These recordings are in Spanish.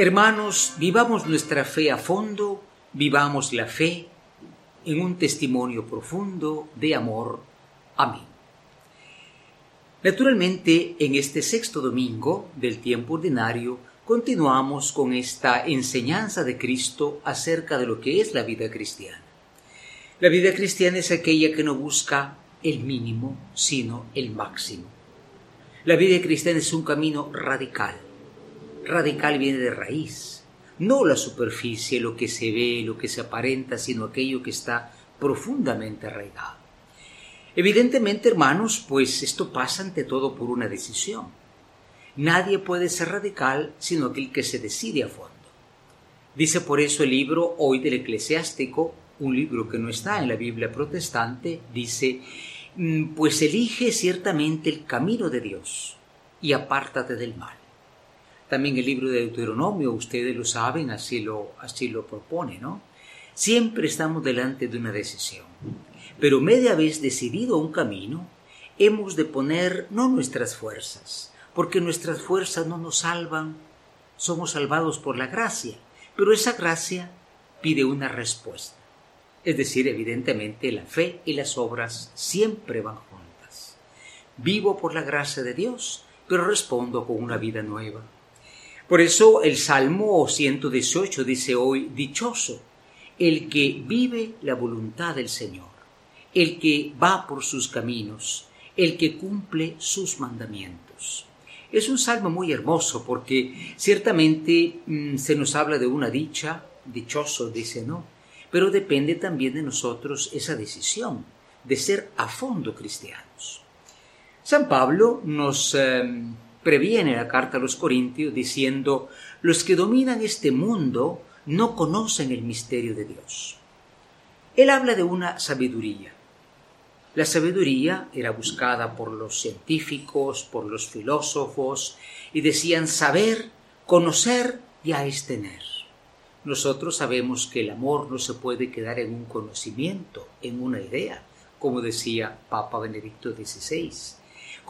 Hermanos, vivamos nuestra fe a fondo, vivamos la fe en un testimonio profundo de amor. Amén. Naturalmente, en este sexto domingo del tiempo ordinario, continuamos con esta enseñanza de Cristo acerca de lo que es la vida cristiana. La vida cristiana es aquella que no busca el mínimo, sino el máximo. La vida cristiana es un camino radical. Radical viene de raíz, no la superficie, lo que se ve, lo que se aparenta, sino aquello que está profundamente arraigado. Evidentemente, hermanos, pues esto pasa ante todo por una decisión. Nadie puede ser radical sino aquel que se decide a fondo. Dice por eso el libro hoy del eclesiástico, un libro que no está en la Biblia protestante, dice, mm, pues elige ciertamente el camino de Dios y apártate del mal. También el libro de Deuteronomio, ustedes lo saben, así lo, así lo propone, ¿no? Siempre estamos delante de una decisión. Pero media vez decidido un camino, hemos de poner no nuestras fuerzas, porque nuestras fuerzas no nos salvan, somos salvados por la gracia, pero esa gracia pide una respuesta. Es decir, evidentemente la fe y las obras siempre van juntas. Vivo por la gracia de Dios, pero respondo con una vida nueva. Por eso el Salmo 118 dice hoy, dichoso el que vive la voluntad del Señor, el que va por sus caminos, el que cumple sus mandamientos. Es un salmo muy hermoso porque ciertamente mm, se nos habla de una dicha, dichoso dice no, pero depende también de nosotros esa decisión de ser a fondo cristianos. San Pablo nos em, previene la carta a los Corintios diciendo, los que dominan este mundo no conocen el misterio de Dios. Él habla de una sabiduría. La sabiduría era buscada por los científicos, por los filósofos, y decían saber, conocer ya es tener. Nosotros sabemos que el amor no se puede quedar en un conocimiento, en una idea, como decía Papa Benedicto XVI.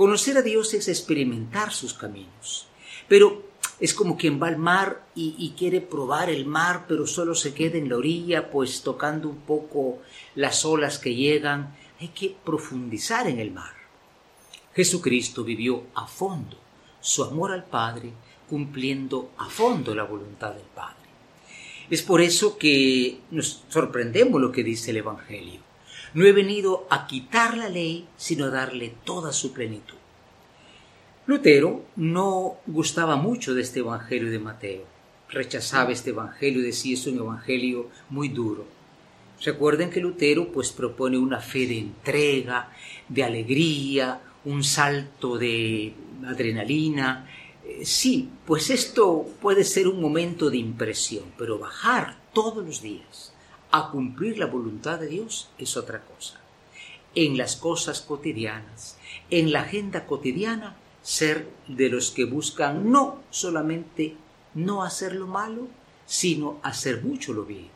Conocer a Dios es experimentar sus caminos. Pero es como quien va al mar y, quiere probar el mar, pero solo se queda en la orilla, pues tocando un poco las olas que llegan. Hay que profundizar en el mar. Jesucristo vivió a fondo su amor al Padre, cumpliendo a fondo la voluntad del Padre. Es por eso que nos sorprendemos lo que dice el Evangelio. No he venido a quitar la ley, sino a darle toda su plenitud. Lutero no gustaba mucho de este Evangelio de Mateo. Rechazaba este Evangelio decía es un Evangelio muy duro. Recuerden que Lutero pues propone una fe de entrega, de alegría, un salto de adrenalina. Eh, sí, pues esto puede ser un momento de impresión, pero bajar todos los días a cumplir la voluntad de Dios es otra cosa. En las cosas cotidianas, en la agenda cotidiana, ser de los que buscan no solamente no hacer lo malo, sino hacer mucho lo bien.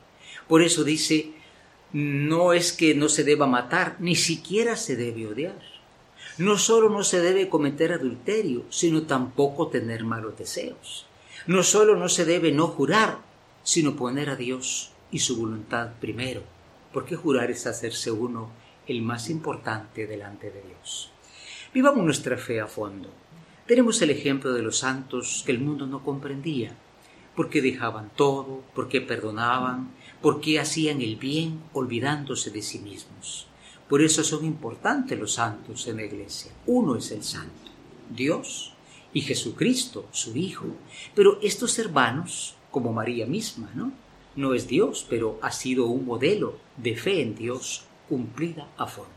Por eso dice, no es que no se deba matar, ni siquiera se debe odiar. No solo no se debe cometer adulterio, sino tampoco tener malos deseos. No solo no se debe no jurar, sino poner a Dios y su voluntad primero, porque jurar es hacerse uno el más importante delante de Dios. Vivamos nuestra fe a fondo. Tenemos el ejemplo de los santos que el mundo no comprendía, porque dejaban todo, porque perdonaban, porque hacían el bien olvidándose de sí mismos. Por eso son importantes los santos en la iglesia. Uno es el santo, Dios y Jesucristo, su Hijo. Pero estos hermanos, como María misma, ¿no? No es Dios, pero ha sido un modelo de fe en Dios cumplida a fondo.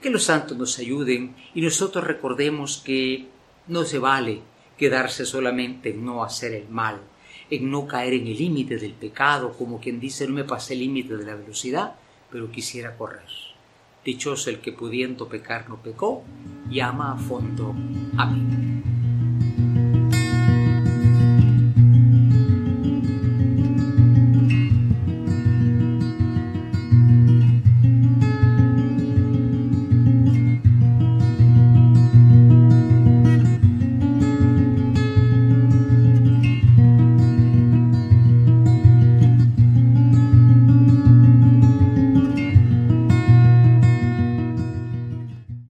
Que los santos nos ayuden y nosotros recordemos que no se vale quedarse solamente en no hacer el mal, en no caer en el límite del pecado, como quien dice no me pasé el límite de la velocidad, pero quisiera correr. Dichoso el que pudiendo pecar no pecó y ama a fondo. Amén.